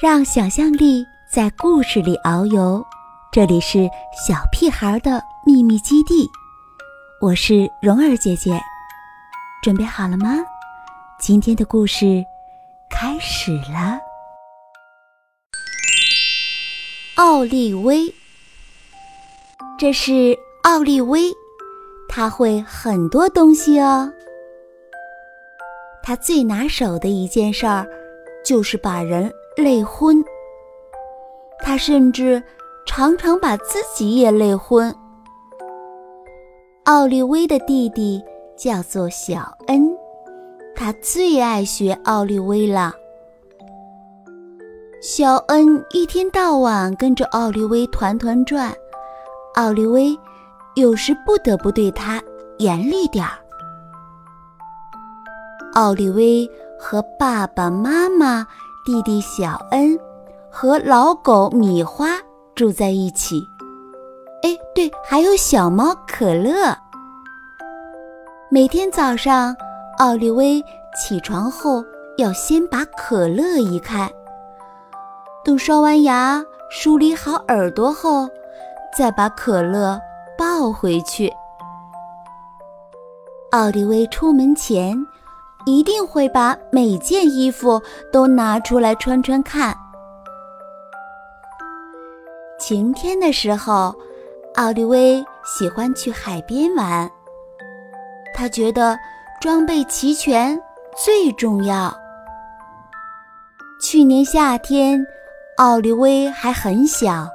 让想象力在故事里遨游。这里是小屁孩的秘密基地，我是蓉儿姐姐，准备好了吗？今天的故事开始了。奥利威，这是奥利威，他会很多东西哦。他最拿手的一件事儿，就是把人。累昏，他甚至常常把自己也累昏。奥利威的弟弟叫做小恩，他最爱学奥利威了。小恩一天到晚跟着奥利威团团转，奥利威有时不得不对他严厉点儿。奥利威和爸爸妈妈。弟弟小恩和老狗米花住在一起。哎，对，还有小猫可乐。每天早上，奥利威起床后要先把可乐移开，等刷完牙、梳理好耳朵后，再把可乐抱回去。奥利威出门前。一定会把每件衣服都拿出来穿穿看。晴天的时候，奥利威喜欢去海边玩。他觉得装备齐全最重要。去年夏天，奥利威还很小，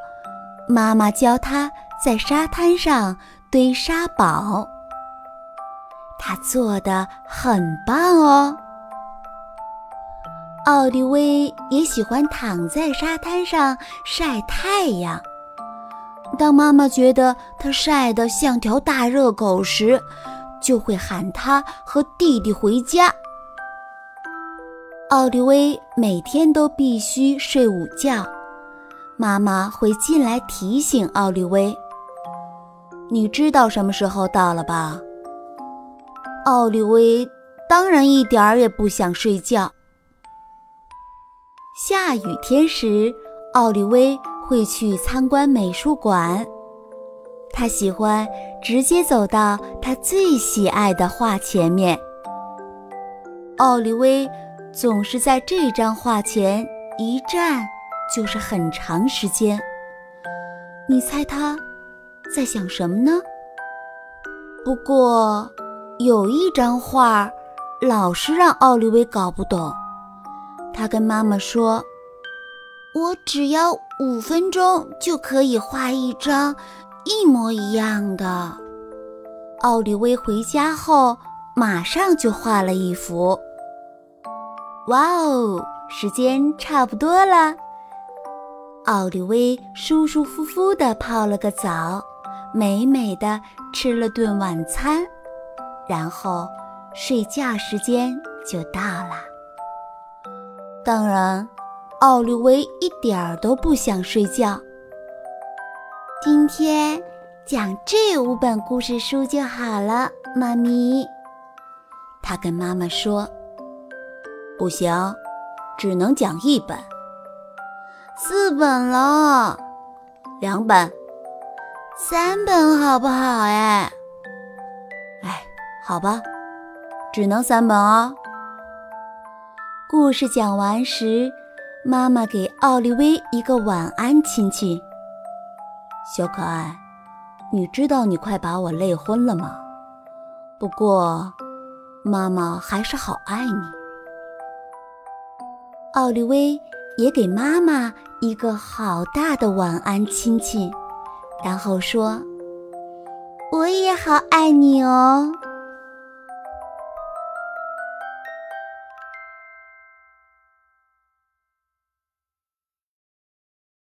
妈妈教他在沙滩上堆沙堡。他做的很棒哦。奥利威也喜欢躺在沙滩上晒太阳。当妈妈觉得他晒得像条大热狗时，就会喊他和弟弟回家。奥利威每天都必须睡午觉，妈妈会进来提醒奥利威：“你知道什么时候到了吧？”奥利威当然一点儿也不想睡觉。下雨天时，奥利威会去参观美术馆。他喜欢直接走到他最喜爱的画前面。奥利威总是在这张画前一站就是很长时间。你猜他在想什么呢？不过。有一张画，老是让奥利威搞不懂。他跟妈妈说：“我只要五分钟就可以画一张一模一样的。”奥利威回家后，马上就画了一幅。哇哦，时间差不多了。奥利威舒舒服服地泡了个澡，美美的吃了顿晚餐。然后，睡觉时间就到了。当然，奥利维一点儿都不想睡觉。今天讲这五本故事书就好了，妈咪。他跟妈妈说：“不行，只能讲一本。四本了，两本，三本好不好？哎。”好吧，只能三本哦。故事讲完时，妈妈给奥利威一个晚安亲亲。小可爱，你知道你快把我累昏了吗？不过，妈妈还是好爱你。奥利威也给妈妈一个好大的晚安亲亲，然后说：“我也好爱你哦。”